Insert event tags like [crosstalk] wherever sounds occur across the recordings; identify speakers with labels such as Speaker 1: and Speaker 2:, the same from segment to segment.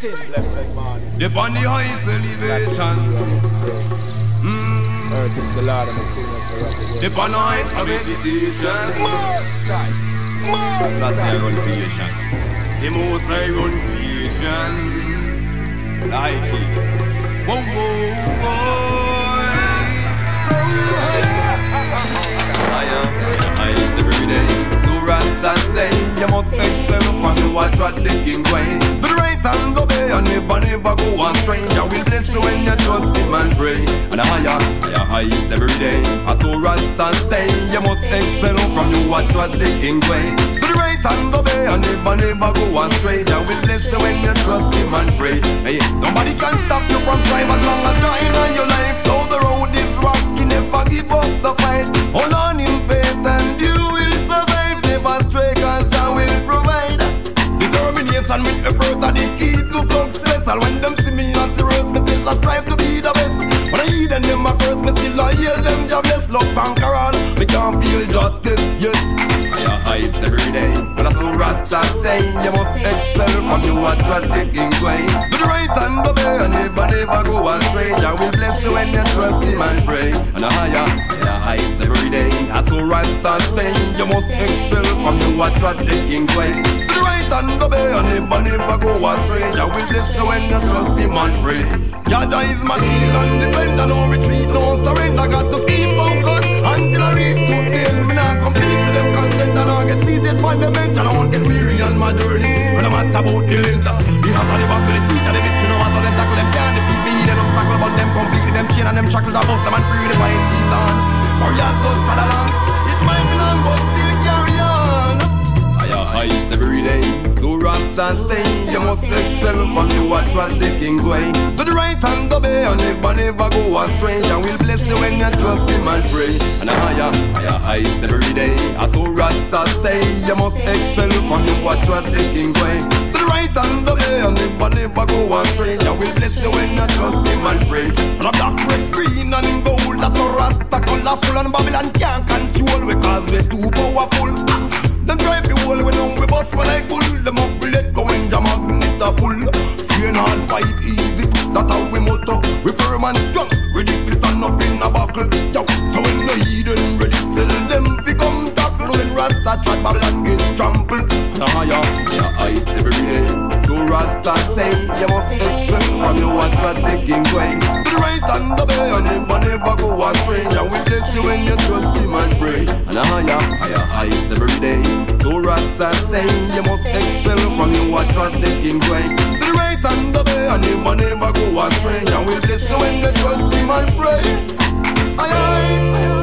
Speaker 1: Sitting. Left man.
Speaker 2: The on the highest elevation.
Speaker 1: Mm. Earth is the Lord and the fullness thereof.
Speaker 2: The on the heights of meditation.
Speaker 1: Most high.
Speaker 2: Most That's I run creation. The most I run creation. Like it. Whoa, whoa, whoa. I am heights every day. Rasta stays. You must excel from you watch what the king way. The right hand obey and never, never go astray. You will bless you when you trust him and pray. And a higher, higher heights every day. I so Rasta stay. You must excel from you watch what the king way. The right hand obey and never, never go astray. You will bless you when you trust him and pray. Hey, nobody can stop you from strive as long as you're in your life. Though the road is rocky, never give up the fight. Hold on in faith and you Never stray cause Jah will provide. Determination with effort are the key to success. And when them see me the me still strive to be the best. When I them, a curse, me still a hear them jobless. Love conquer all, me can't feel justice, yes. Higher heights every day, but I so Rasta stay. You must excel from you a the way. Do the right and obey, and never, never go astray. Jah will bless you when you trust him and pray. And a higher, higher heights every day. I so Rasta stay. You must excel from you a the way. Do the right and obey, and never, never go astray. Jah will bless you when you trust him and pray. Jah Jah is my shield and defender, no retreat, no surrender. Got to keep focused until I reach to the end. Me not complete with them content and I get seated on the bench I won't get weary on my journey. When I'm at about the length, the half of the back the seat of the victory, no matter them tackle them can't defeat me. Them obstacle upon them completely, them chain and them shackles are bust them and free the white teeth on. Warriors just trot along, it might be long but still. Heights every day, so Rasta stay. You must excel from you what the king's way. Do the right hand obey and never, never go astray. And will bless you when you trust him and pray. And a higher, higher heights every day. So Rasta stay. You must excel from you what the king's way. Do the right hand obey and never, never go astray. And will bless you when you trust him and pray. And a black, red, green and gold. That's so Rasta colorful and Babylon can't control because we're too powerful. Them try to hold we know we bust when I pull them up, we let go when the magnet a pull. Train hard, fight easy, that how we motto. We firm and strong, ready to stand up in a buckle. Yo, so when the heathen ready, tell them to come tackle. When Rasta try Babylon get trampled. Higher, higher heights every day. So Rasta stay, you must excel from your watch at the king way. To the right and the bay, and never, never go astray. And we bless you when you trust him and pray. And higher, higher heights every day. So Rasta stay, you must excel from your watch at the king way. To the right and the bay, and never, never go astray. And we bless you when you trust him and pray. Higher heights.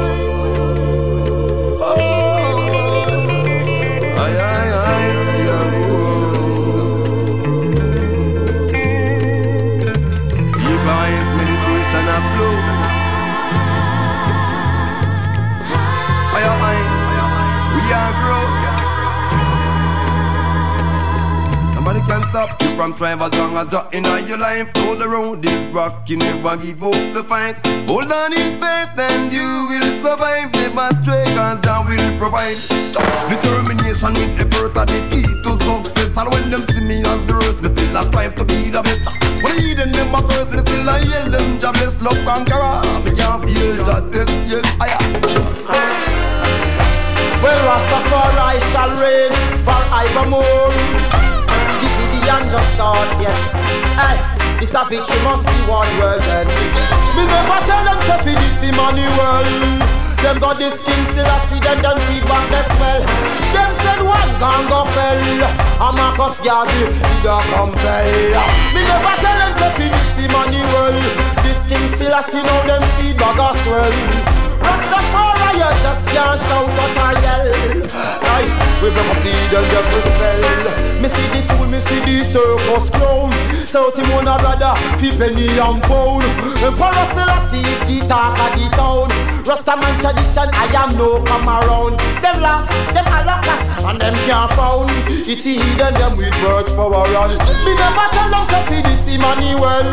Speaker 2: Nobody can stop you from strive as long as you're in your life. Though the road is rocky, you never give up the fight. Hold on in faith and you will survive. Never stray cause Jah will provide. Determination with effort are the key to success. And when them see me as the worst, me still a strive to be the best. When I hear them, them a curse, me still a yell them jobless love conqueror. Me can't feel justice, yes I am.
Speaker 3: Well, Rastafari shall reign forevermore. The Gideon just starts, yes. Hey, it's a victory must be one world. And me never tell them to feed this Emmanuel. Them got this king Selassie, then them feed back the smell. Them said one gang go fell. A Marcus Garvey, he da compel. Me never tell them to feed this Emmanuel. This king Selassie, now them feed back as well. Rastafari, you just can't shout out or yell. Aye, we break up the evil devil spell. Me see the fool, me see the circus clown. South him one a brother, fi penny and pound. Emperor Selassie is the talk of the town. Rastaman tradition, I am no come around. Them lost, them holocaust, and them can't found. It hidden them with words for a run. Me never tell them so fi this Emmanuel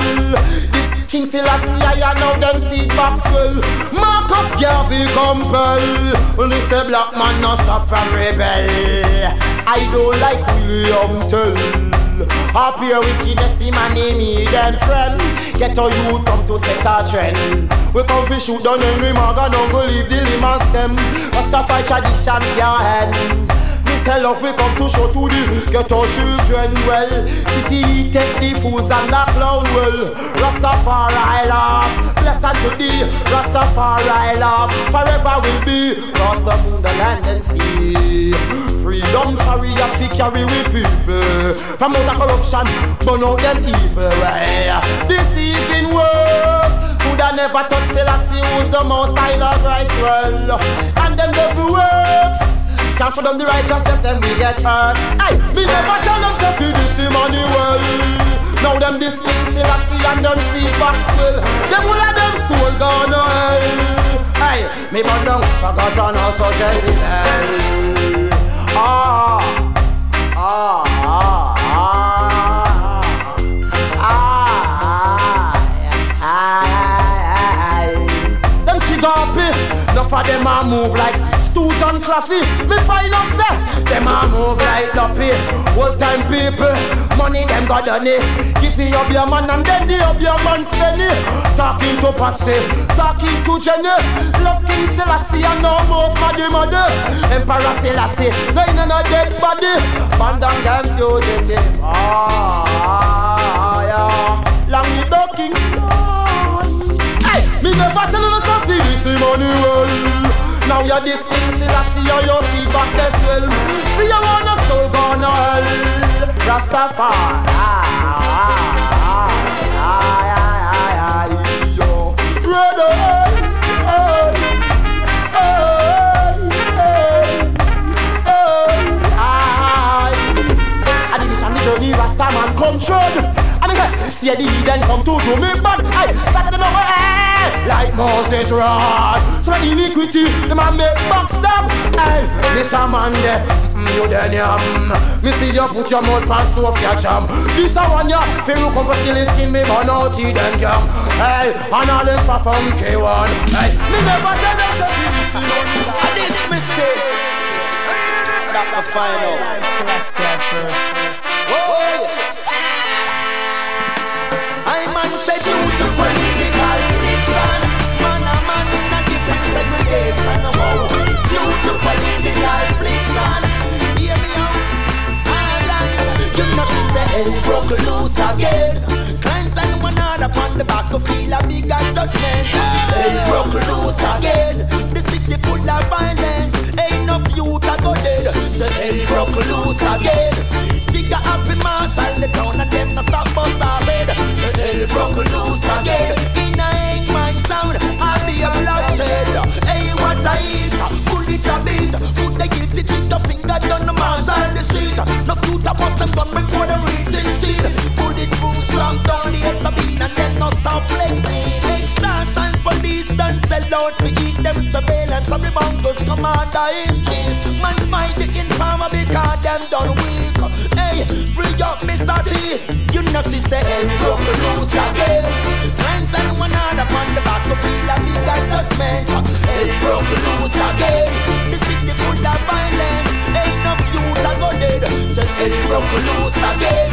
Speaker 3: King Selassie, I know them see back swell. Marcus Garvey compel. Only say black man no stop from rebel. I don't like William Tell. Up here wickedness in my name, hidden friend. Get a youth come to set a trend. We come to shoot down Henry Morgan, don't believe the limb stem. Rastafari tradition can't end sell we come to show to the ghetto children well. City take the fools and the clown well. Rastafari love Blessed to thee Rastafari love. Forever will be Rasta moon the land and sea. Freedom chariot fi carry we people. From out of corruption burn out them evil Deceiving world Coulda never touch Selassie who's the most high of Christ well And them devil works can't for them the righteous, if them we get hurt. Hey, me never tell them say fi this well. Now them this I see and them see box well. Them all of them soul gone to hell. Hey, me burn down forgot on also Jezebel. Ah, ah, ah, ah, ah, ah, ah. Them a move like and Claffy, me find out say Them a move like Duppy Old time people, money them got done it. Give me up your man and then the up your man spend Talking to Patsy, talking to Jenny. Love King Selassie and no more for the mother Emperor Selassie, no in a dead body. Bandang them fugitive Ah, yeah. Long the king Hey, me never tell you something this money well now you're this king, still I see how you see back this well. Free your own soul gone to hell. Rastafari. Come true I say, see the heathen come to do me bad I started to know where like Moses rod. So iniquity, the man make back stop. Hey, this a man there. You then yam Me see you put your mouth past Sophia jam. This a one ya. For killing skin me burn out he them jam Hey, and all them from K1 Hey, me never tell them to be
Speaker 4: this mistake That I find out
Speaker 3: first
Speaker 4: segregation. Whoa, due to political friction. Must say hell broke loose again. Climbs and one other upon the back of feel a bigger judgment. Hell broke loose again. The city full of violence. Ain't no youth a go dead. The hell broke loose again. Jigga happy mass all the town and them no stop bed. The hell broke loose again. In a hangman town, I'll be a bloodshed I. Pull it a beat. Put the guilty trigger finger down the mass on the street. No future bust them gun before them reach seed. Pull it through, strong down the SB and then no stop flexing. Extras and police done sell out to eat them surveillance of the bongos commander in chief. Man smite the informer because them done weak. Hey, free up Mr. T. You know she say, hey, broke loose again. And one hard upon the back of feel a bigger judgment. Hey, broke loose again. The city full of violence. Enough youth a go dead. Say, hey, broke loose again.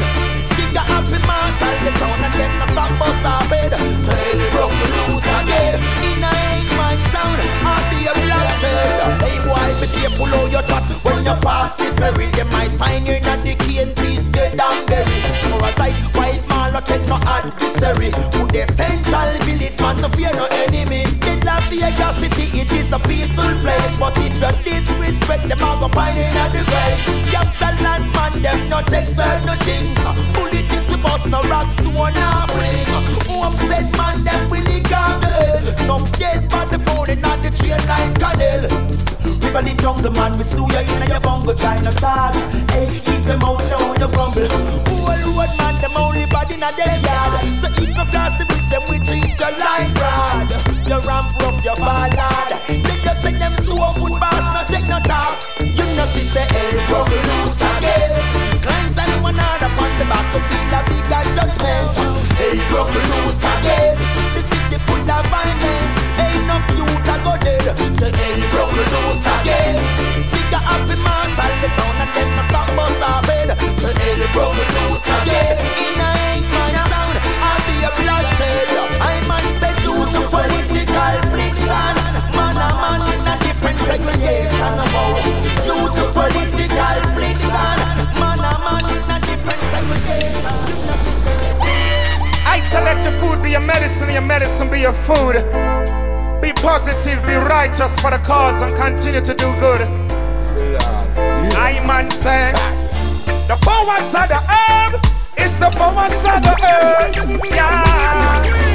Speaker 4: Jigga happy mass all the town and them no stop bust our bed. Say, hey, broke loose again. In a Hangman town, I'll be a bloodshed. Hey boy, be careful how you chat when you pass the ferry. They might find you in the cane piece dead and buried. For a sight, man, take no adversary. Who the central village man, no fear no enemy. It love Vegas city, it is a peaceful place. But if you disrespect them, I'll go find it at the grave. Capital land man, them no take certain things. Bullet it to bust no rocks to one half ring. Homestead man, them willing carve No dead body falling on the train line canal. River the jungle man, we slew you in your bungle, talk. Hey, keep them out now, you grumble. Road man, them only body in a dead yard. So if you cross the bridge, them we treat your life fraud. You ramp rough, your ballad. They just say them so foot boss, no take no talk. You know she say, hey, broke loose again. Climbs and one hard upon the back to feel a bigger judgment. Hey, broke loose again. The city full of violence. Ain't enough youth a go dead. Say, hey, broke loose again. Jigga happy mass all the town and them no stop bus off bed. El broke loose again. In a ain't my town, I'll be a blood savior. I might say due to political friction. Man a man in a different segregation. Oh, due to political friction. Man a man in a different segregation.
Speaker 5: I select your food be your medicine, your medicine be your food. Be positive, be righteous for the cause, and continue to do good. I man say, the powers of the herb is the powers of the earth. Yeah.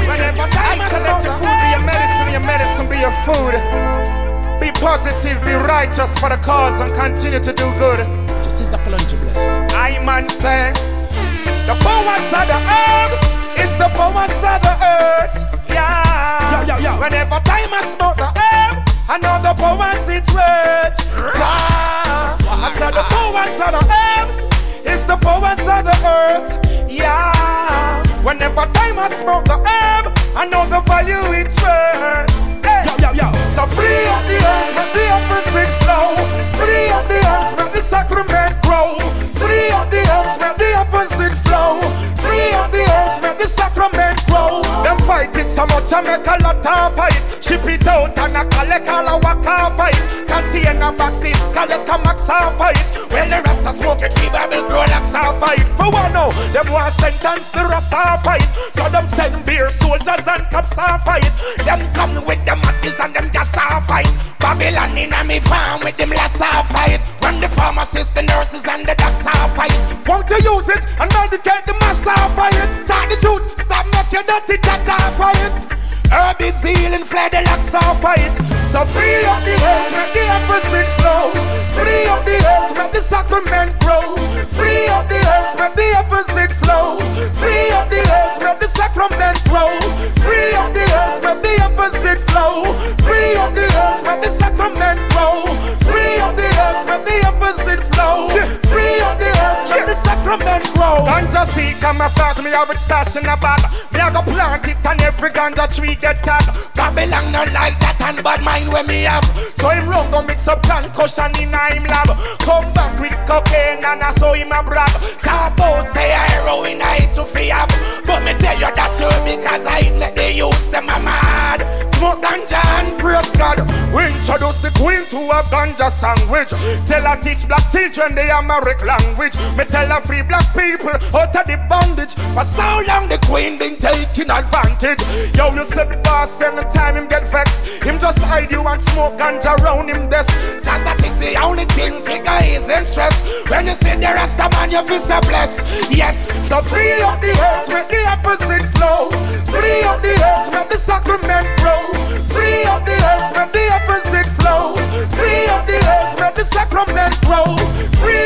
Speaker 5: Whenever time I select your food be your medicine, your medicine be your food. Be positive, be righteous for the cause, and continue to do good.
Speaker 6: Just is the clunky bless.
Speaker 5: I man say, the powers of the herb is the powers of the earth. Yeah.
Speaker 6: Yeah, yeah, yeah.
Speaker 5: Whenever time I smoke the herb, I know the powers it's worth. Yeah. I said the powers of the herbs is the powers of the earth. Yeah. Whenever time I smoke the herb, I know the value it's worth. Hey.
Speaker 6: Yo, yo, yo.
Speaker 5: So free up the earth, let the opposite flow. Free up the earth, let the sacrament grow. Free up the earth, let the opposite flow. Free up the earth, let the sacrament grow. Them fight it so much, I make a lot of fight. Ship it out and I collect all a off fight. Container boxes, collect a max fight. Well, the rest of smoke it, fever will grow like fight. For one now, them want sentence the rest fight. So them send beer soldiers and cops fight. Them come with the matches and them off fight. Babylon in a me farm with them last fight. Run the pharmacists, the nurses and the docs off fight. Won't you use it and medicate the mass off fight? Tell the truth, stop making dirty chat off fight. Herb is healing, fled the locks off fight. So free up the earth, make the opposite flow. Free up the earth, make the sacrament grow. Free up the earth, make the opposite flow. Free up the earth, make the sacrament grow. Free up the earth, make the opposite flow. Free up the earth, make the sacrament grow. Free up the earth, make the opposite Ganja seed flat, me have it stash in a bag. Me a go plant it and every ganja tree get tag. Babylon not like that and bad mind when me have. So him run go mix up concussion in a him lab. Come back with cocaine and I saw him a brag. Talk about say a heroin I hate to free up. But me tell you that's true because I let the youth them a mad. Smoke ganja and praise God. We introduce the queen to a ganja sandwich. Tell her teach black children the American language. Me tell her free black people out of the bondage. For so long the queen been taking advantage. Yo, you said the boss anytime him get vexed. Him just hide you and smoke ganja around him desk. Cause that is the only thing figure is in stress. When you see the rest of man, you feel so blessed. Yes, so free up the earth, make the opposite flow. Free up the earth, make the sacrament grow. Free up the earth, make the opposite flow. Free up the earth, make the sacrament grow.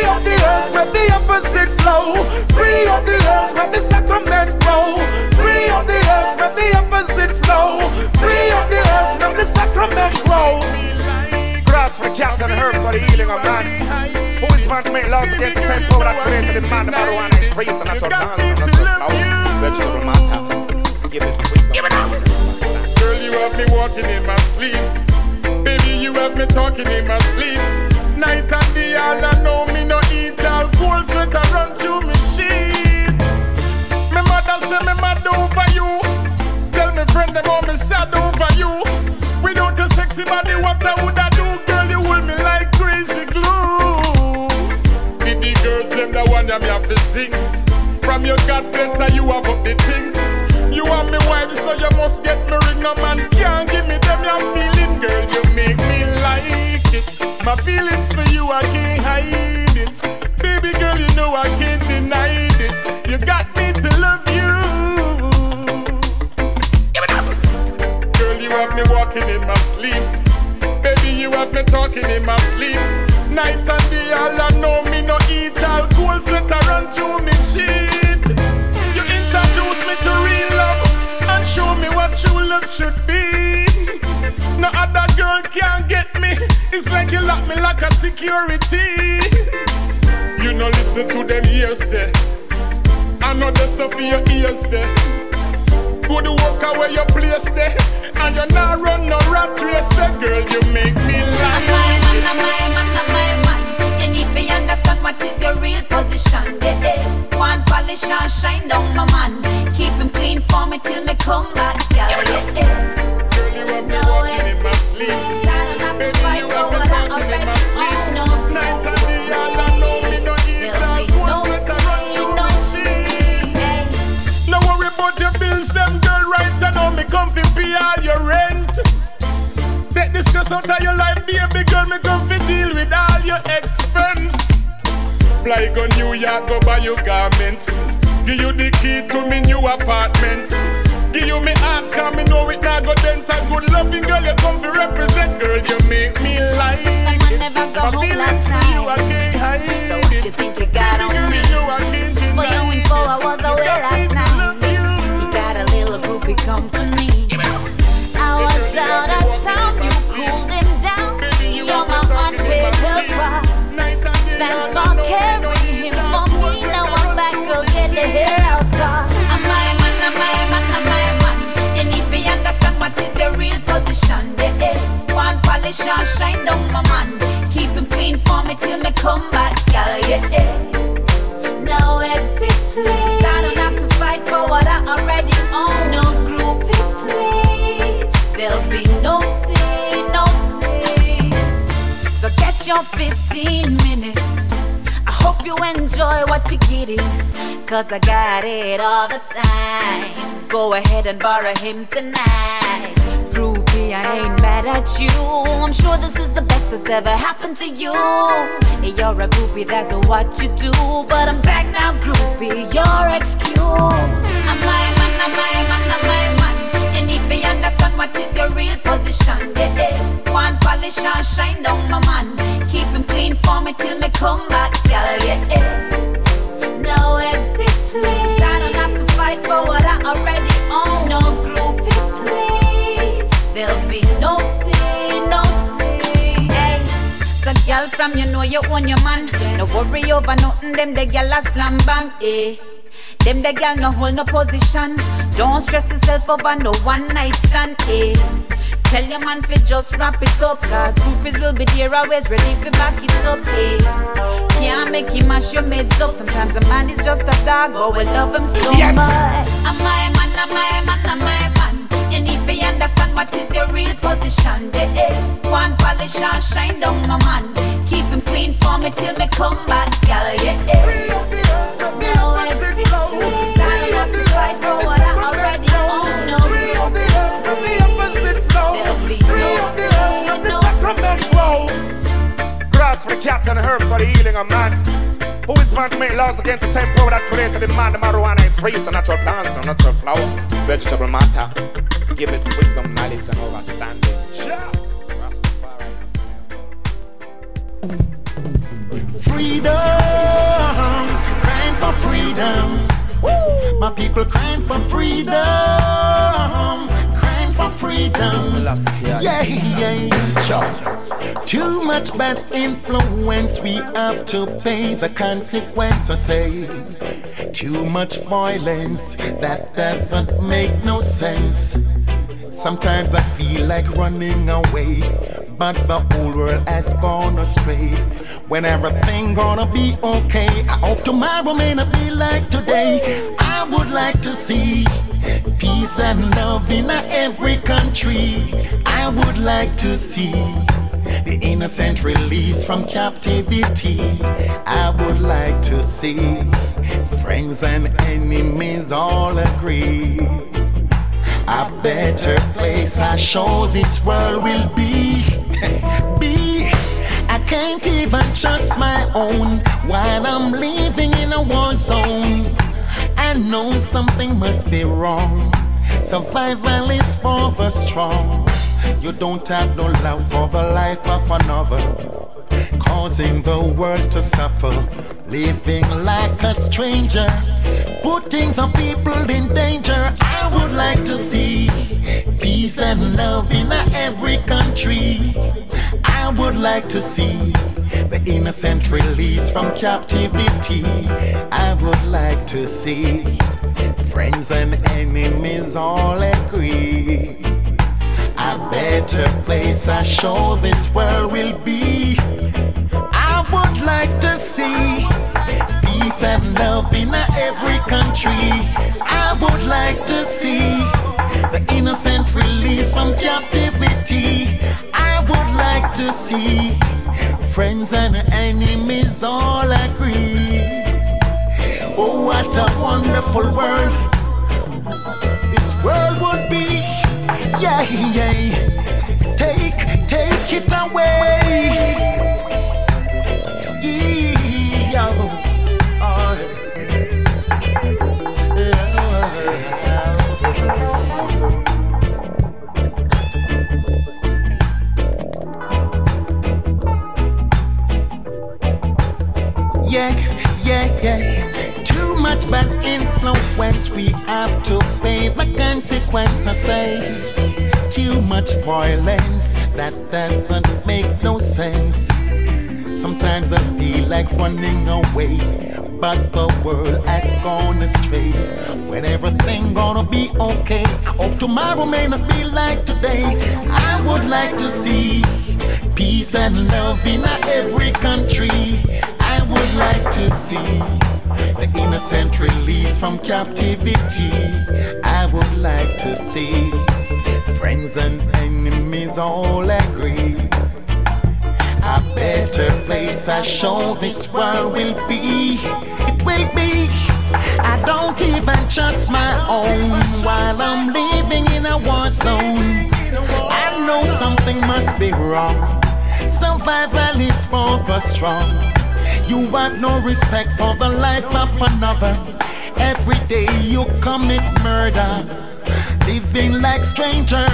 Speaker 5: Free up the earth, make the opposite flow. Free up the earth, make the sacrament grow. Free up the earth, make the opposite flow. Free up the earth, make the sacrament grow. Grass for cat and herb for the healing of man. Who is man to make laws against the same power that created the man, the marijuana, and freeze and natural dance and natural flower, vegetable matter. Give it wisdom. Give it up.
Speaker 7: Girl, you have me walking in my sleep. Baby, you have me talking in my sleep. Night and day, all I know me no eat all cold sweat I run through me sheet. Me mother say me mad over you. Tell me friend how me sad over you. Without your sexy body, what I would I do? Girl, you hold me like crazy glue. Did the girls them the one that me have to sing? From your God bless her, you have up the thing. You are my wife, so you must get me ring. No man can't give me them your feeling, girl. You make me like it. My feelings for you, I can't hide it. Baby girl, you know I can't deny this. You got me to love you. Girl, you have me walking in my sleep. Baby, you have me talking in my sleep. Night and day, all I know me no eat all cold sweat I run through me sheet. You introduce me to real love and show me what true love should be. No other girl can. It's like you lock me like a security. You no listen to them ears say. Eh? I know that's for your ears there. Good work away your place there. And you not run no rat race there, girl. You make me
Speaker 8: I'm
Speaker 7: laugh.
Speaker 8: my man, I'm my man, I'm my man. You need to understand what is your real position. Yeah, yeah. One polish and shine down my man. Keep him clean for me till me come back, girl. Yeah, yeah.
Speaker 7: Girl, you have me walking in my sleep. Baby, you stress out of your bills, them girl, right? I know me comfy, pay all your rent That this just until your life, baby girl. Me deal with all your expense. Fly go New York, go buy your garment. Give you the key to me new apartment. Give you me good loving girl. You come fi represent, girl. You make me like it.
Speaker 8: never go home last
Speaker 7: you, I can't hide
Speaker 8: So what you think you got on shine down my man. Keep him clean for me till me come back, girl, yeah, yeah. No exit, please. I don't have to fight for what I already own. No groupie, please. There'll be no sin, no sin. So get your 15 minutes. I hope you enjoy what you're getting. Cause I got it all the time. Go ahead and borrow him tonight. I ain't mad at you. I'm sure this is the best that's ever happened to you. You're a groupie, that's what you do. But I'm back now, groupie, your excuse. I'm my man, I'm my man, I'm my man. And if you understand what is your real position, yeah, yeah. One polish and shine down my man. Keep him clean for me till me come back, girl, yeah, yeah. No exit, please. I don't have to fight for what I already own. No. There'll be no sin, no sin. Hey. So, girl, from you know you own your man. No worry over nothing, them the girl a slam bam, eh. Them the girl no hold no position. Don't stress yourself over no one night stand, eh. Tell your man fi just wrap it up Cause groupies will be there always ready fi back it up, eh Can't make him mash your meds up Sometimes a man is just a dog But we love him so
Speaker 5: Yes.
Speaker 8: much I'm my man, I'm my man, I'm my man You understand what is your real position yeah, eh. One polish and shine down my man Keep him clean for me till me come back, girl, yeah, eh No exit, please I don't have to fight for what no There'll be no no
Speaker 5: Grass the and for the healing of man. Who is man to make laws against the same power that created the man? The marijuana is fruits and natural plants and natural flower, vegetable matter. Give it wisdom, knowledge, and understanding.
Speaker 9: Freedom, crying for freedom. My people crying for freedom, freedom. Yeah, yeah. Sure. Too much bad influence, we have to pay the consequence. I eh? say, too much violence, that doesn't make no sense. Sometimes I feel like running away, but the whole world has gone astray. When everything gonna be okay, I hope tomorrow may not be like today. I would like to see peace and love in every country. I would like to see the innocent released from captivity. I would like to see friends and enemies all agree. A better place I show this world will be. [laughs] be. I can't even trust my own while I'm living in a war zone. I know something must be wrong. Survival is for the strong. You don't have no love for the life of another, causing the world to suffer, living like a stranger, putting the people in danger. I would like to see peace and love in every country. I would like to see the innocent released from captivity. I would like to see friends and enemies all agree. A better place I show this world will be. I would like
Speaker 10: to see peace and love in every country. I would like to see the innocent released from captivity. I would like to see friends and enemies all agree. Oh, what a wonderful world this world would be. Yeah, yeah. Take, take it away. Yeah, yeah, yeah. Too much bad influence, we have to pay the consequence. I say, too much violence, that doesn't make no sense. Sometimes I feel like running away, but the world has gone astray. When everything gonna be okay, I hope tomorrow may not be like today. I would like to see peace and love in every country. I would like to see the innocent released from captivity. I would like to see friends and enemies all agree. A better place I show this world will be. It will be. I don't even trust my own while I'm living in a war zone. I know something must be wrong. Survival is for the strong. You have no respect for the life of another. Every day you commit murder, living like stranger,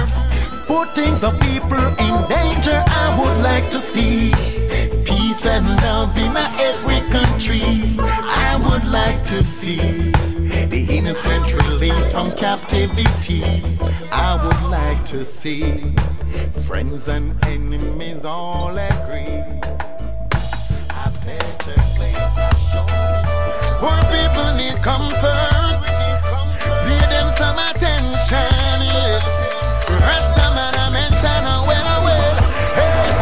Speaker 10: putting the people in danger. I would like to see peace and love in every country. I would like to see the innocent released from captivity. I would like to see friends and enemies all agree.
Speaker 9: Poor people need comfort. Pay them some attention, yes. Rasta man, I mention, uh, well, well. Hey.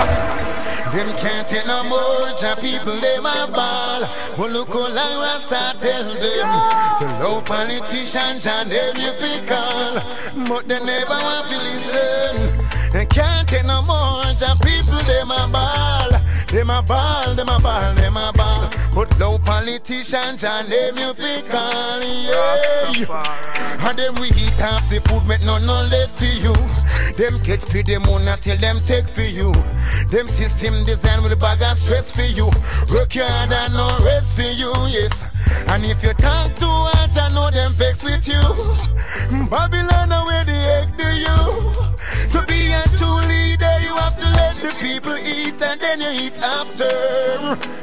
Speaker 9: Them can't take no more, Jah people, they my ball. But look how long Rasta tell them. So low politicians and them you fi call. But they never want to listen. They can't take no more, Jah people, them a ball. Them a ball, them a ball, a ball. But low politicians and them you fi call, yeah. And them we eat half the food, make none no left for you. Them catch for them money till them take for you. Them system design with a bag of stress for you. Work hard and no rest for you, yes. And if you talk too hard, I know them vex with you. Babylon, where the egg do you? To be a true leader, you have to let the people eat and then you eat after.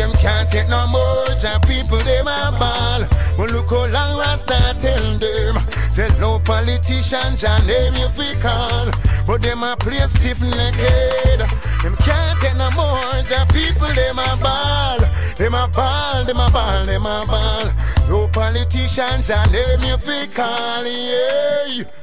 Speaker 9: Them can't take no more, Jah people them a ball. But look how long Rasta tell them. Say no politician, Jah name you fi call. But them a play stiff naked. Them can't take no more, and people them a ball. Them a ball, them a ball, them a ball. No politician, Jah name you fi call, yeah.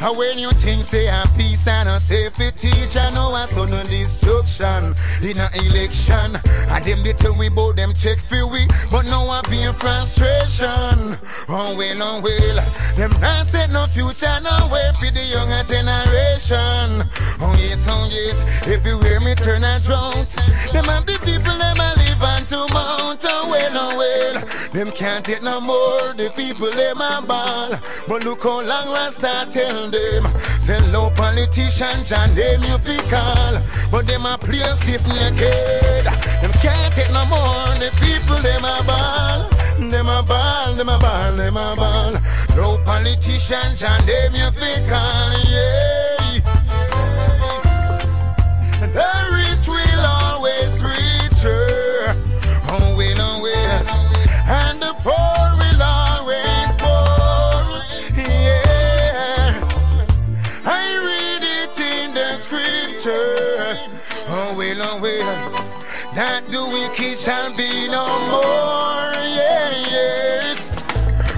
Speaker 9: And when you think say a peace and a safety, I know I saw no destruction in a election. And them they tell we about them check for we, but now I be in frustration. Oh well, oh well, them not set no future no way for the younger generation. Oh yes, oh yes, everywhere me turn a drought. Them have the people them a to mount. Oh well, oh well, them can't take no more. The people them a ball, but look how long start tell them. Say low politicians and them you fi call, but them a play stiff naked. Them can't take no more. The people them a ball, them a ball, them a ball, them a ball. No politicians and them you fi call, yeah. Shall be no more. Yes.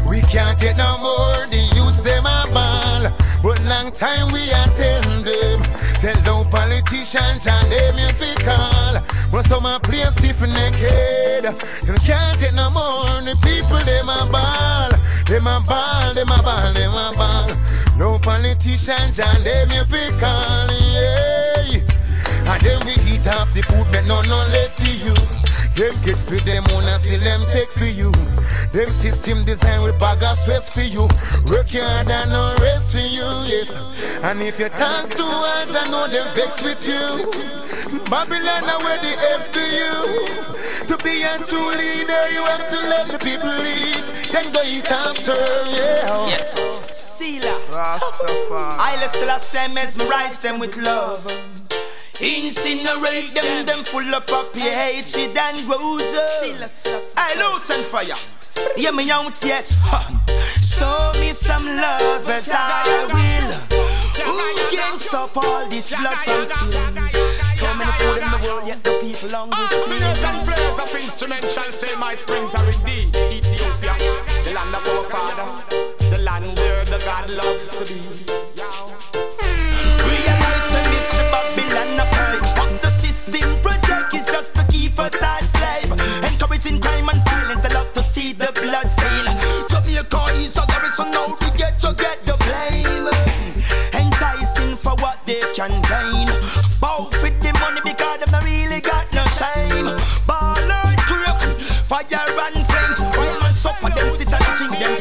Speaker 9: We can't take no more. The youths them a ball. But long time we attend them. Tell no politicians and them if we call. When some a play stiff naked, them can't take no more. The people them a ball, them a ball, them a ball, them a ball. No politicians and them if we call. Yeah. And then we eat up the food, but no no left for you. Them get for them own and still them take for you. Them system design with bag of stress for you. Work hard and no rest for you, yes. And if you talk too hard, I know them vex with you. Babylon, I where the F to you? To be a true leader, you have to let the people lead. Then go eat after, yeah.
Speaker 4: Yes. Sila. I let Selassie mesmerize them with love. Incinerate them, them full up of hatred and grudge. I loosen fire. Yeah, me out, yes. Show me some love as I will. Who can stop all this blood from spilling? So many food in the world, yet the people hungry
Speaker 6: All singers and players of instruments shall say my springs are indeed Ethiopia, the land of our father, the land where the God loved to be.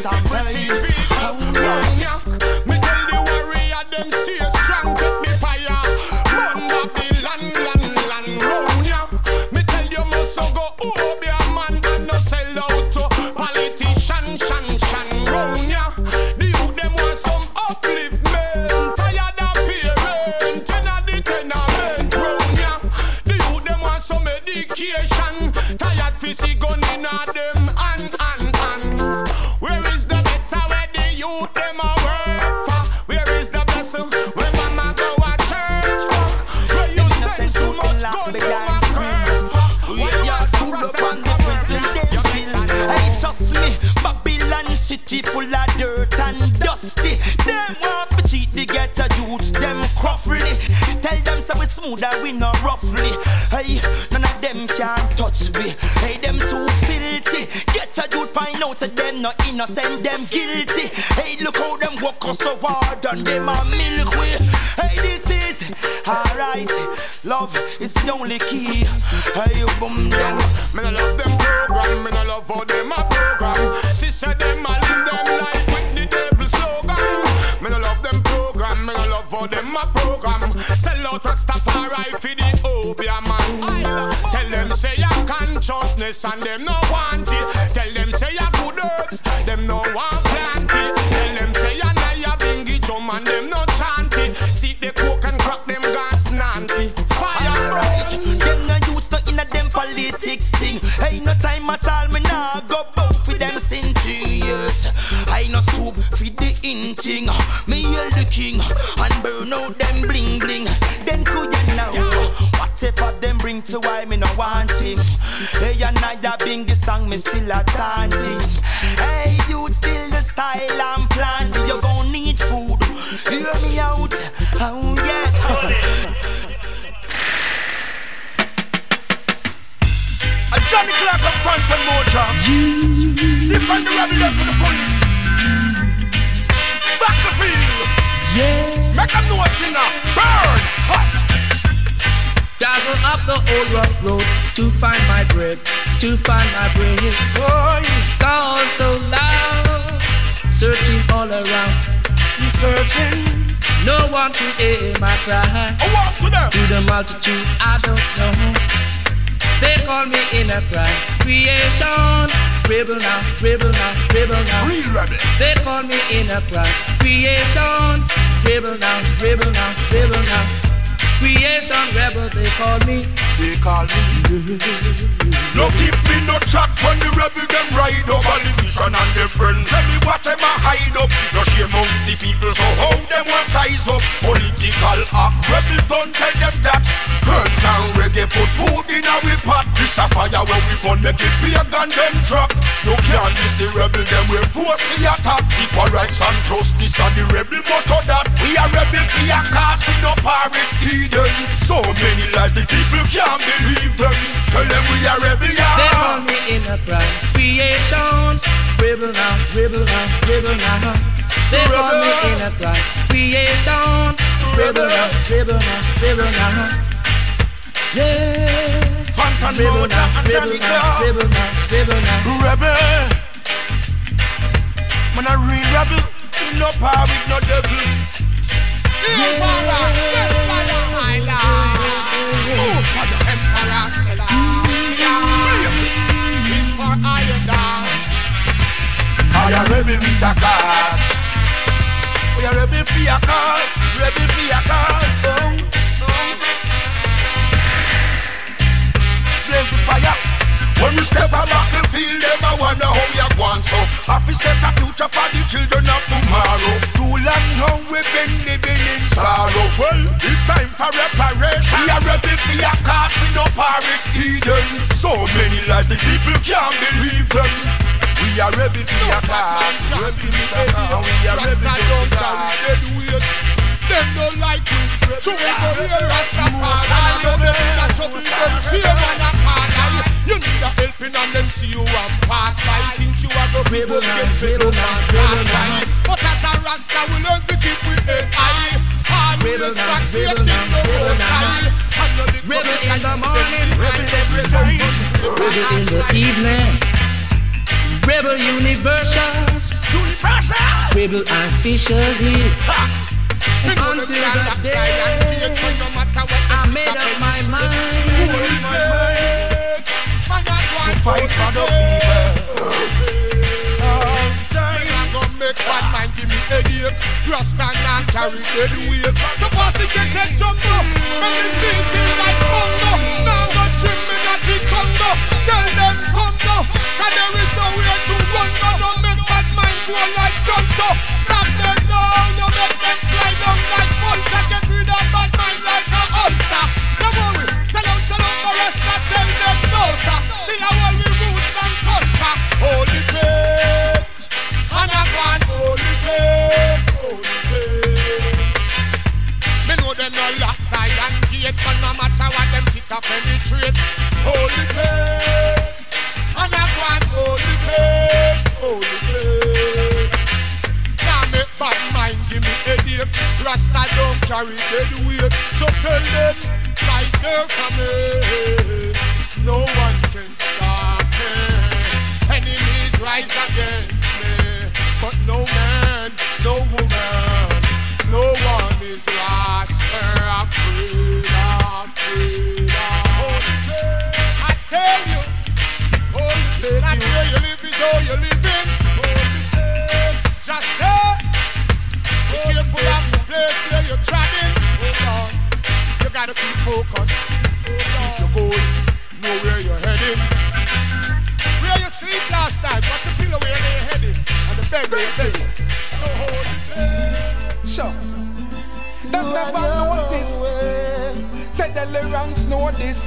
Speaker 4: Drink them champagne.
Speaker 6: And them a
Speaker 4: milk way. Hey, this is alright. Love is the only key. Hey, boom, them.
Speaker 6: Me no love them program, me no love how them a program. Sister them a live them life with the devil slogan. Me no love them program, me no love how them a program. Sell out Rastafari for the Obia man. Tell them say ya consciousness and them no want it. Tell them say ya good herbs, them no want plant it. Tell them and them no chant it. See the coke and crack them gas nanty. Fire
Speaker 4: Alright, them no used to in a them politics thing. Ain't no time at all, me nah go bout for them sin years. I no soup for the in thing. Me hail the king and burn out them bling bling. Then could you know whatever them bring to why me no want him. Hey, and I da bingy song me still a chanting. Hey, you still the style I'm planting. You gon' need food.
Speaker 11: Johnny Clark of Quantum Moja. Defend the rebellion to the police. Battlefield. Yeah. Make them know a singer. Burn. Hot.
Speaker 12: Travel up the old rough road to find my bread, to find my bread.
Speaker 11: Boy.
Speaker 12: Call so loud, searching all around,
Speaker 11: searching.
Speaker 12: No one to hear my cry.
Speaker 11: I walk to them.
Speaker 12: To the multitude, I don't know. They call me in a cry. Creation, rebel now, rebel now, rebel now.
Speaker 11: Real rebel.
Speaker 12: They call me in a cry. Creation, rebel now, rebel now, rebel now. Creation rebel, they call me.
Speaker 11: They call me. No keep me no chat when the rebel them ride over the vision and their friends. What them a hide up. No shame amongst the people, so how them want size up. Political act, rebel don't tell them that. Herbs and reggae put food in our pot. This a fire where we burn make it pagan them drop. You can't miss the rebel them we force the attack. Equal rights and justice and the rebel motto that. We are rebel for your cause, we no parity.
Speaker 13: There's so many lies, the people can't believe them. Tell them we are rebellion.
Speaker 12: They call me in a pride creation. Rebel now, rebel now, rebel now. They call me in a pride creation. Rebel now, rebel now, rebel now. Yeah.
Speaker 13: Phantom
Speaker 12: Rebel now,
Speaker 13: and
Speaker 12: rebel now, rebel now, rebel now.
Speaker 13: Rebel. Man, a real rebel. No power with no devil.
Speaker 6: Move for the Emperor Selassie. For
Speaker 13: with a cause. We are rebel for your cause. Cause. Oh, oh. The fire. When we step on battlefield, them I wonder how you want so. I feel set a future for the children of tomorrow. Too long now we've been living in sorrow. Well, it's time for reparation. We are rebel for your cause, we no pirate Eden. So many lies, the people can't believe them. We are rebel for your cause. Rebel for your cause. We are rebel for your cause.
Speaker 6: Them don't like you. So we go real Rastafari. You them in a trouble, them save on a and them see you and pass by. Think you are the people get fed up and start by. But as a Rasta, we learn to keep we head high. Always back here till the most high. And you live
Speaker 12: Rebel in the morning,
Speaker 6: rebel
Speaker 12: rebel
Speaker 6: every time.
Speaker 12: Rebel in the evening. Rebel universal. Rebel officially. And until the day I made up my mind.
Speaker 6: Fight for the people. Make bad man give me headache Rasta and carry dead weight. Supposed to get that jump up When me beat like bongo Now go trim me not the Congo. Tell them now Cause there is nowhere to run now Don't make bad like Juncho Stop them now You make them fly down like vulture Get rid of bad mind like a ulcer. No worry Sell out, sell out the rest I tell them no sir. Still I hold me roots and culture. Holy faith. And I want holy faith, holy faith. Me know them no lock Zion gate, so no matter what them sit up penetrate. Holy faith, and I want holy faith, holy faith. Bad mind give me headache. Rasta don't carry dead weight, so tell them Christ there for me. No one can stop me. Enemies rise against me, but no man, no woman, no one is lost treading. Hold on, you gotta keep focused. Keep your goals, know where you're heading. Where you sleep last night? What's the pillow where you're heading? And the bed where you're heading. So hold it.
Speaker 1: Sure. Them never notice. Say the lyrics know this.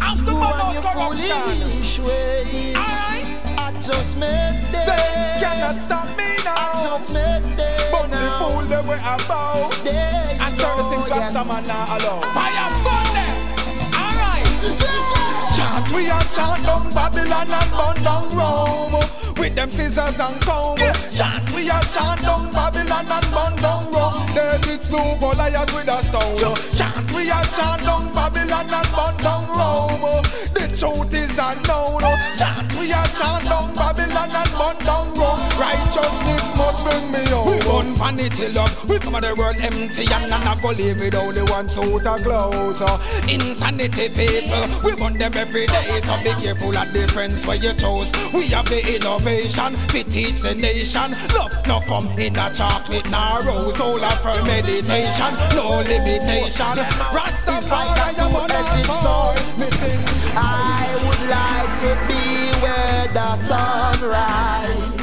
Speaker 1: After
Speaker 3: You and your
Speaker 1: no corruption.
Speaker 3: foolish ways. I just made them.
Speaker 1: They cannot stop me
Speaker 3: I
Speaker 1: now.
Speaker 3: just made them.
Speaker 1: But the
Speaker 3: now.
Speaker 1: fool they were about.
Speaker 3: They
Speaker 1: And certain things
Speaker 3: oh,
Speaker 1: Rasta
Speaker 3: yes.
Speaker 1: man now allow. Fire burn them. Alright. Chant we a chant down Babylon and burn down Rome. With them scissors and comb. Chant we a chant down Babylon and burn down Rome. David slew Goliath with a stone. We a chant down Babylon and burn down Rome. The truth is unknown. Chant we a chant down Babylon and burn down Rome. Righteousness must bring me home. We burn vanity love. We come of the world empty and not go live with only one suit of clothes. Uh, Insanity people, we burn them every day. So be careful of the friends where you chose. We have the innovation to teach the nation. Love no come in a chocolate nor rose. All of meditation, no limitation. Rastafari, I'm on
Speaker 3: Edged sword. I would like to be where the sun rise.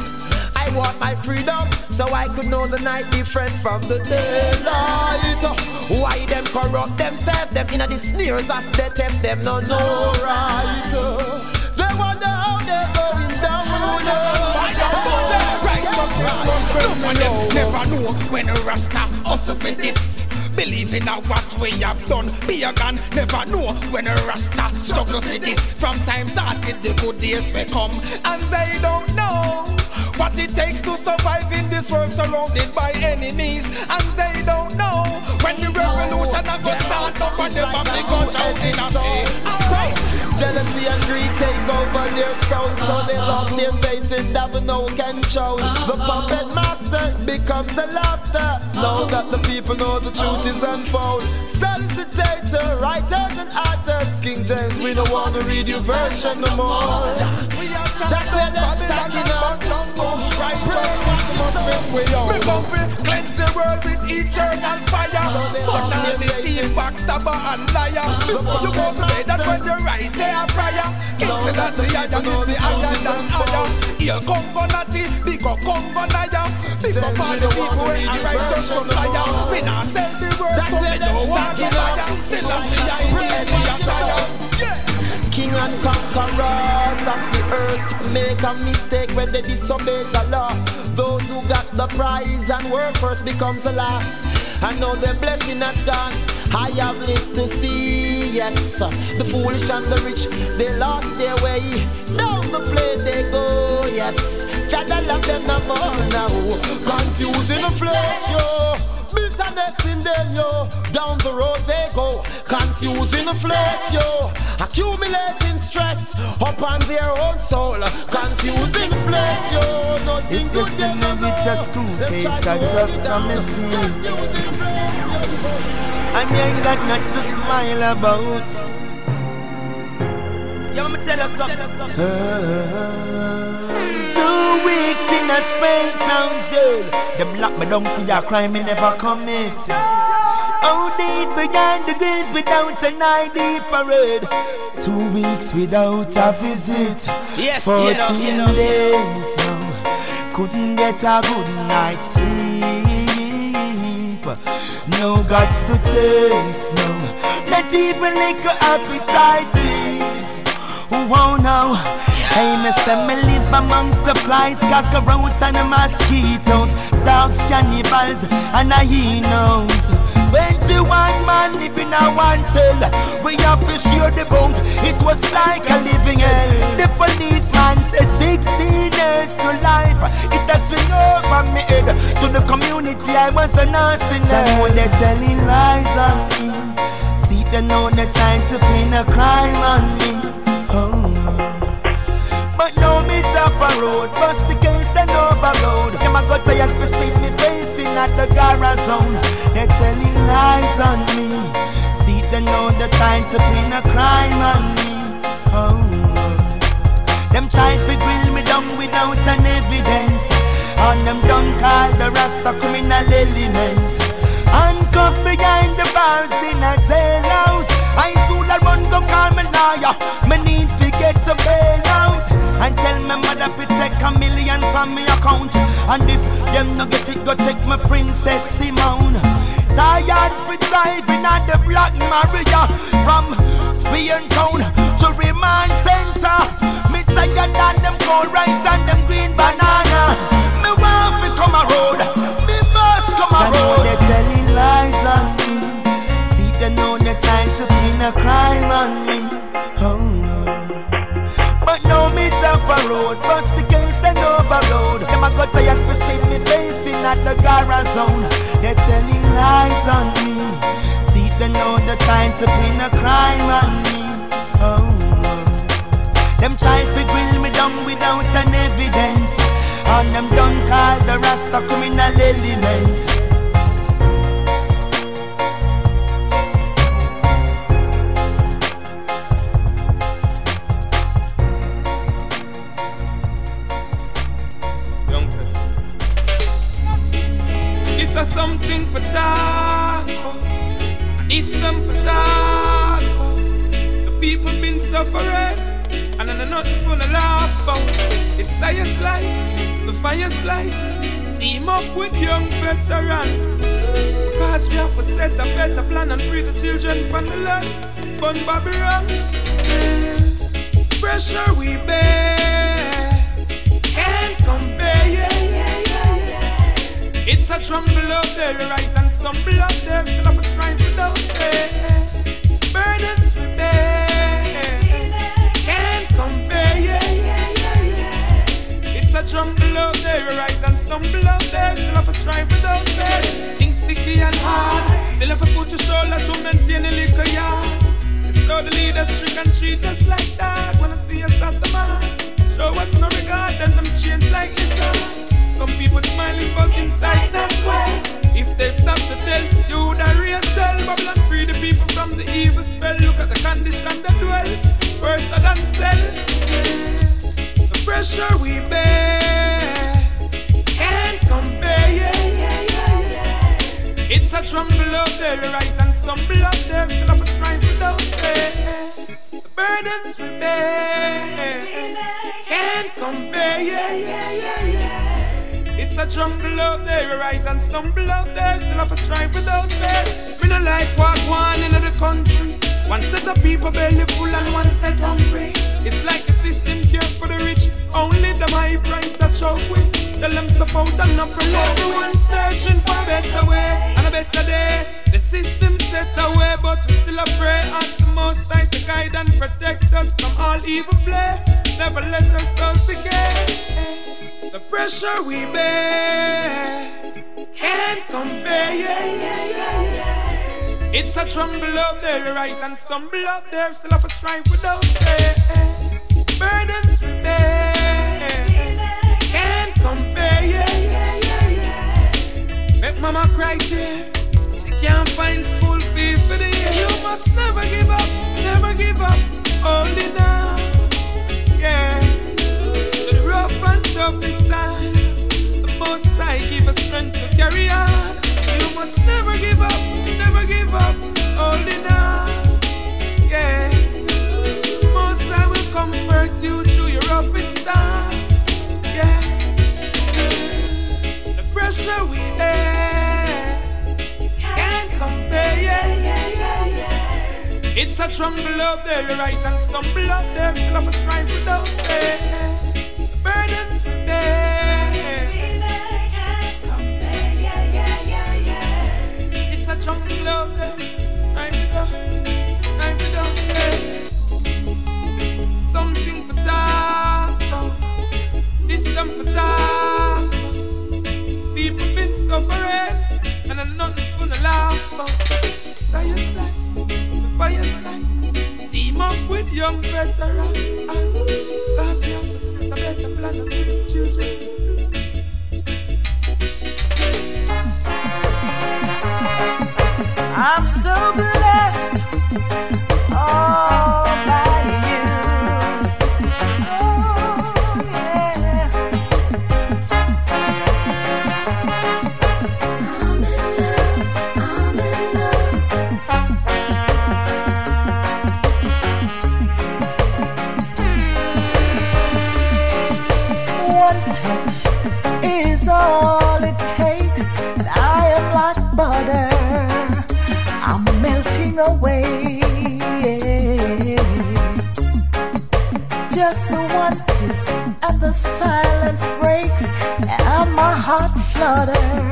Speaker 3: I want my freedom so I could know the night different from the daylight. Why them corrupt themselves, them in the sneers as they tempt them no no right. They wonder how they're going down.
Speaker 1: No one them never know when a Rasta hustle with this. Believe in what we have done. Pagan never know when a Rasta struggle for this. From time started, the good days will come, and they don't know what it takes to survive in this world surrounded by enemies, and they don't know when the revolution a go start up and them a big out in a sea.
Speaker 3: Jealousy and greed take over their souls, so they lost their faith in devil no control. The puppet master becomes a laughter. Now that the people know the truth is unfold. Solicitator, writers and artists, King James, we don't want to read your version no more. That's where they're stacking up.
Speaker 1: We come to cleanse the world with eternal fire. But now the thief, backstabber and liar. You go to bed, when you rise, say a prayer. King Selassie, I am the higher than higher. He'll come nothing, big up come for naya. Big up all the people when the righteous fire. We not tell the world, so we don't want to fire. Selassie, I am the higher.
Speaker 3: King and conquerors of the earth make a mistake when they disobey the law. Those who got the prize and work first becomes the last. I know the blessing has gone. I have lived to see, yes. The foolish and the rich, they lost their way. Down the plane they go, yes. Chada love them no more now. Confusing the flesh, yo. Bitterness in them, yo. Confusing the flesh, yo. Accumulating stress upon their own soul. Confusing flesh, yo. Nothing
Speaker 4: If you
Speaker 3: good
Speaker 4: see
Speaker 3: them
Speaker 4: me with a
Speaker 3: know.
Speaker 4: screw
Speaker 3: Them
Speaker 4: face,
Speaker 3: try
Speaker 4: I just
Speaker 3: hold
Speaker 4: saw me feel. And you ain't got nothing to smile about.
Speaker 12: Yeah, let me tell you something.
Speaker 4: Uh, two weeks in a spell town jail. Them lock me down for your crime me never commit. Oh, deep behind the grills without an ID parade. Two weeks without a visit.
Speaker 12: Yes, you know, you know.
Speaker 4: days now. Couldn't get a good night's sleep. No guts to taste, no. Not even a appetite. Oh no, hey, me say me live amongst the flies, cockroaches and the mosquitoes, dogs, cannibals, and hyenas. 21 man living in one cell. We have to share the bunk. It was like a living hell. The policeman says 16 years to life. It has swing over my head to the community. I was a nursing. Some they're telling lies on me. See, they know they're trying to pin a crime on me. Oh. But now me drop a road, bust the case and overload. Them a got tired for see me facing at the Gara zone. They're telling lies on me. See, they know they're trying to pin a crime on me. Oh, oh. Them try to grill me down without an evidence. And them done call the Rasta criminal element. Handcuffed behind the bars in a jailhouse. I soon I run go call me lawyer. Me need to get a bail out. And tell my mother to take a million from me account. And if them no get it, go check my princess Simone. Tired for driving at the Black Maria from Spain town to Remand Center. Me tired than them cold rice and them green banana. Me want to come a road. Me must come a road. They're telling lies on me. See they know they're trying to pin a crime on me. Oh. But now me drop a road, bust the case and overload. Them a got tired for see me facing at the Gara zone. They're telling lies on me. See they know they're trying to pin a crime on me. Oh, oh. Them try to grill me down without an evidence. And them done call the Rasta criminal element.
Speaker 14: Nothing for the laugh about. It's fire slice, the fire slice. Team up with young veteran. Because we have to set a better plan and free the children from the land. Bun Babylon. Pressure we bear can't compare. Yeah, yeah, yeah, yeah. It's a tremble up there, rise and stumble up there, have a strive without faith. It's a there, rise and stumble up there, still have a strive without faith. Things sticky and hard, still have a put your shoulder to maintain a liquor yard. It's how the leaders trick and treat us like that. I see us at the man, show us no regard, and them change like this. Some people smiling, but inside not well. If they stop to tell you the real tell, Babylon free the people from the evil spell. Look at the condition they dwell, worse than sell. The pressure we bear. It's a tremble up there, rise and stumble up there, still have a strive without. The burdens we bear can't compare. Yeah, yeah, yeah, yeah. It's a jungle out there, we rise and stumble out there, still have a strive without faith. We no like walk one in the country. One set of people belly full and one set hungry. It's like the system care for the rich, only the high price a choke with. Tell them support and not below. Everyone searching for a better way and a better day. The system set away, but we still a pray. Ask the most high to guide and protect us from all evil play. Never let ourselves decay. The pressure we bear can't compare. Yeah, yeah, yeah. It's a tremble up there, rise and stumble up there, still have a strife without faith. Burdens we bear It's a jungle up there, you rise and stumble up there, still have a without faith. Young veterans. Ah, Cause we have to set a better plan
Speaker 15: away. Just one kiss and the silence breaks, and my heart flutters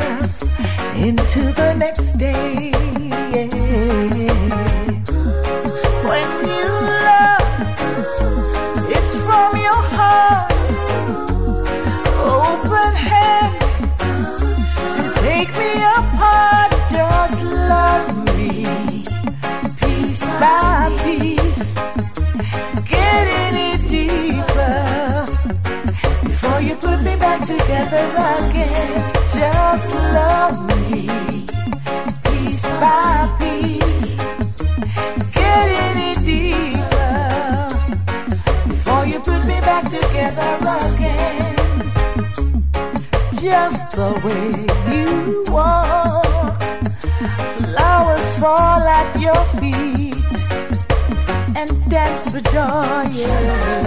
Speaker 15: dance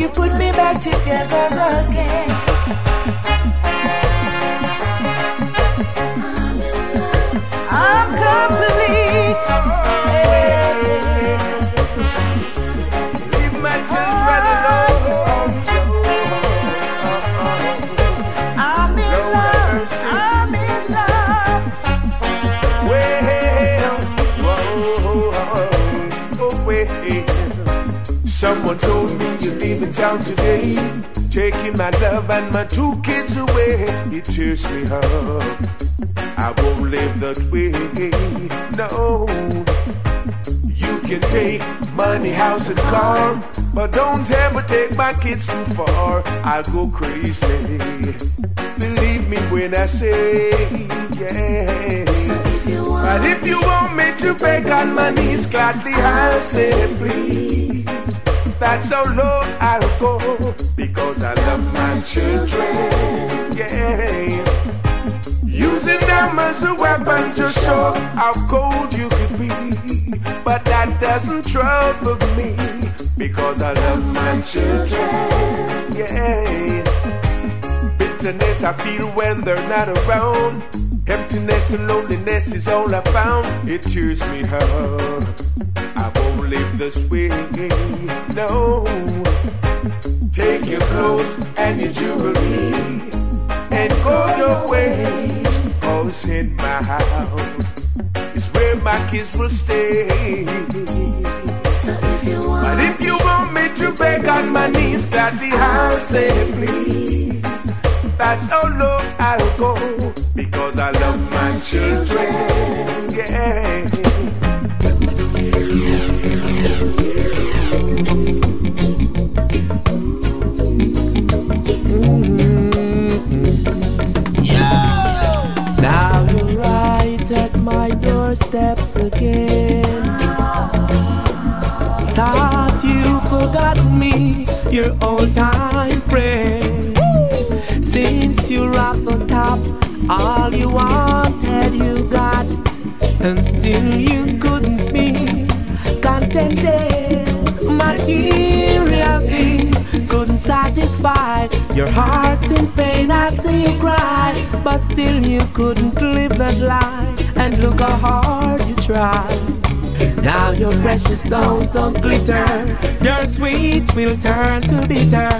Speaker 15: you
Speaker 12: put me back together again.
Speaker 16: Taking my love and my two kids away. It tears me up. I won't live that way. No, you can take money, house, and car, but don't ever take my kids too far. I'll go crazy. Believe me when I say, yeah. But if you want me to beg on my knees, gladly I'll say please. That's how low I'll go because I love my children. Yeah. Using them as a weapon to show how cold you could be. But that doesn't trouble me because I love my children. Yeah. Bitterness I feel when they're not around. Emptiness and loneliness is all I found. It tears me up. I won't live this way. No. Take your clothes and your jewelry and go your ways. Cause in my house is where my kids will stay. But if you want me to beg on my knees, gladly I'll say please. That's how low I'll go because I love my children. Yeah.
Speaker 12: Your old time friend. Since you're at the top, all you wanted you got, and still you couldn't be contented. Material things couldn't satisfy your heart's in pain. I see you cry, but still you couldn't live that life. And look how hard you tried. Now your precious stones don't glitter. Your sweet will turn to bitter.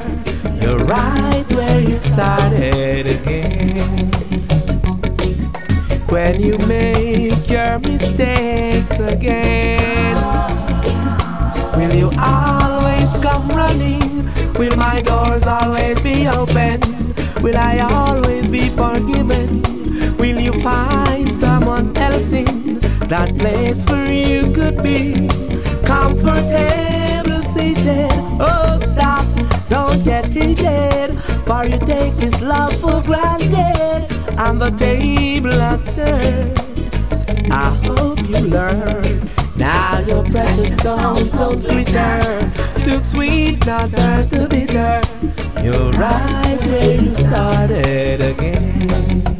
Speaker 12: You're right where you started again. When you make your mistakes again, will you always come running? Will my doors always be open? Will I always be forgiven? Will you find someone else in that place where you could be comfortable seated? Oh, stop, don't get heated, for you take this love for granted, and the table has turned. I hope you learn. Now your precious stones don't glitter. The sweet not turn to bitter. You're right where you started again.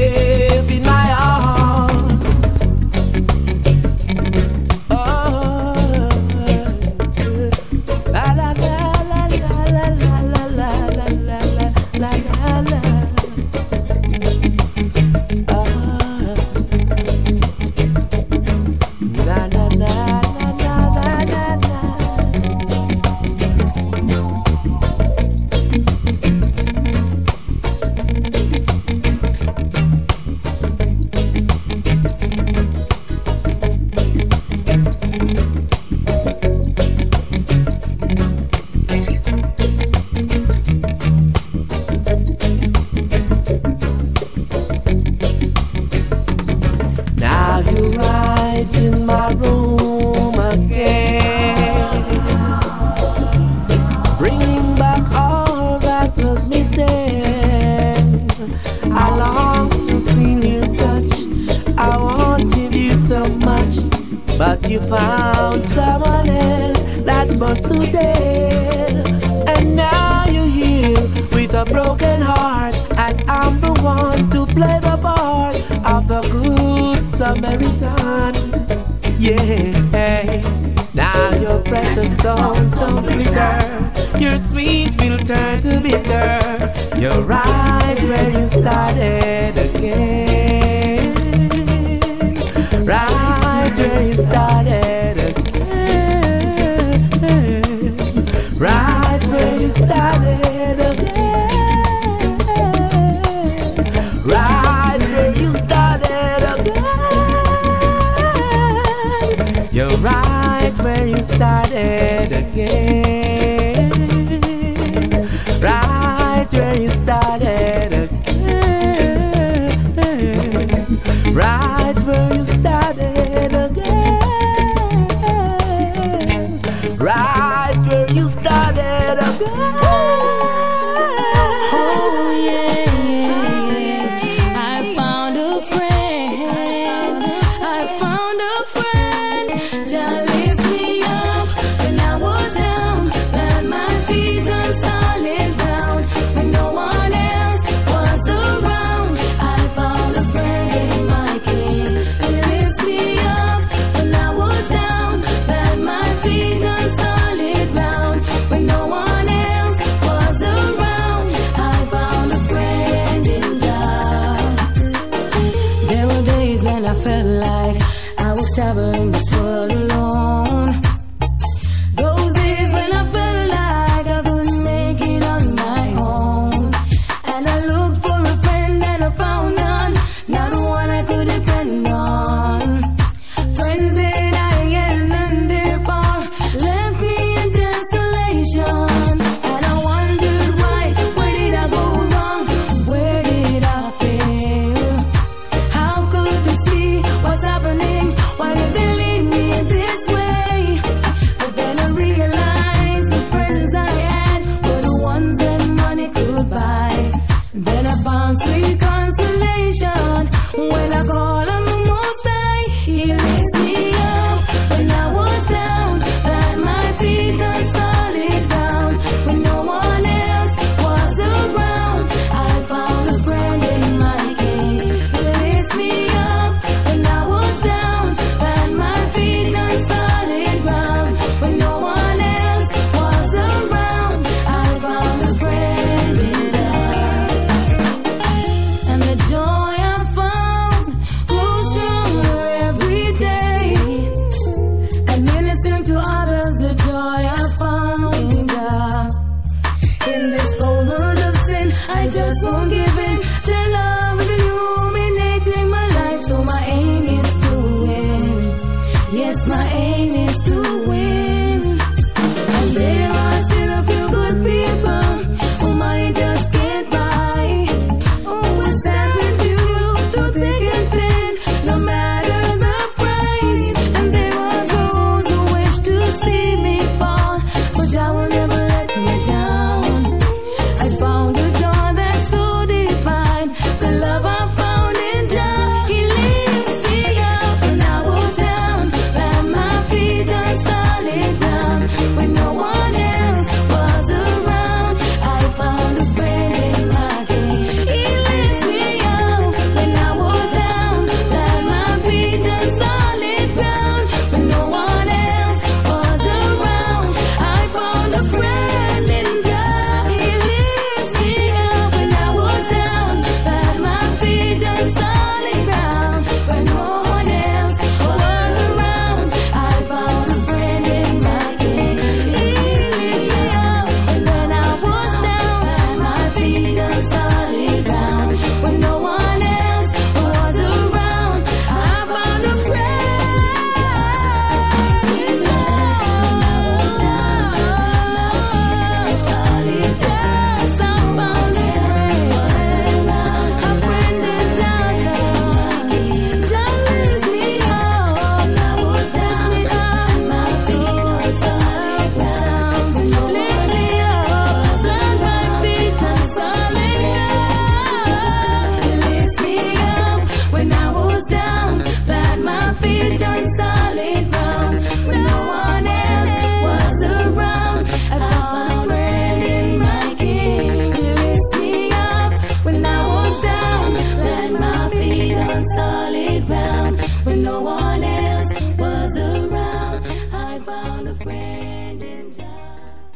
Speaker 17: Play the part of the good Samaritan. Yeah. Now your precious songs don't glitter, your sweet will turn to bitter. You're right where you started again, right where you started. started again.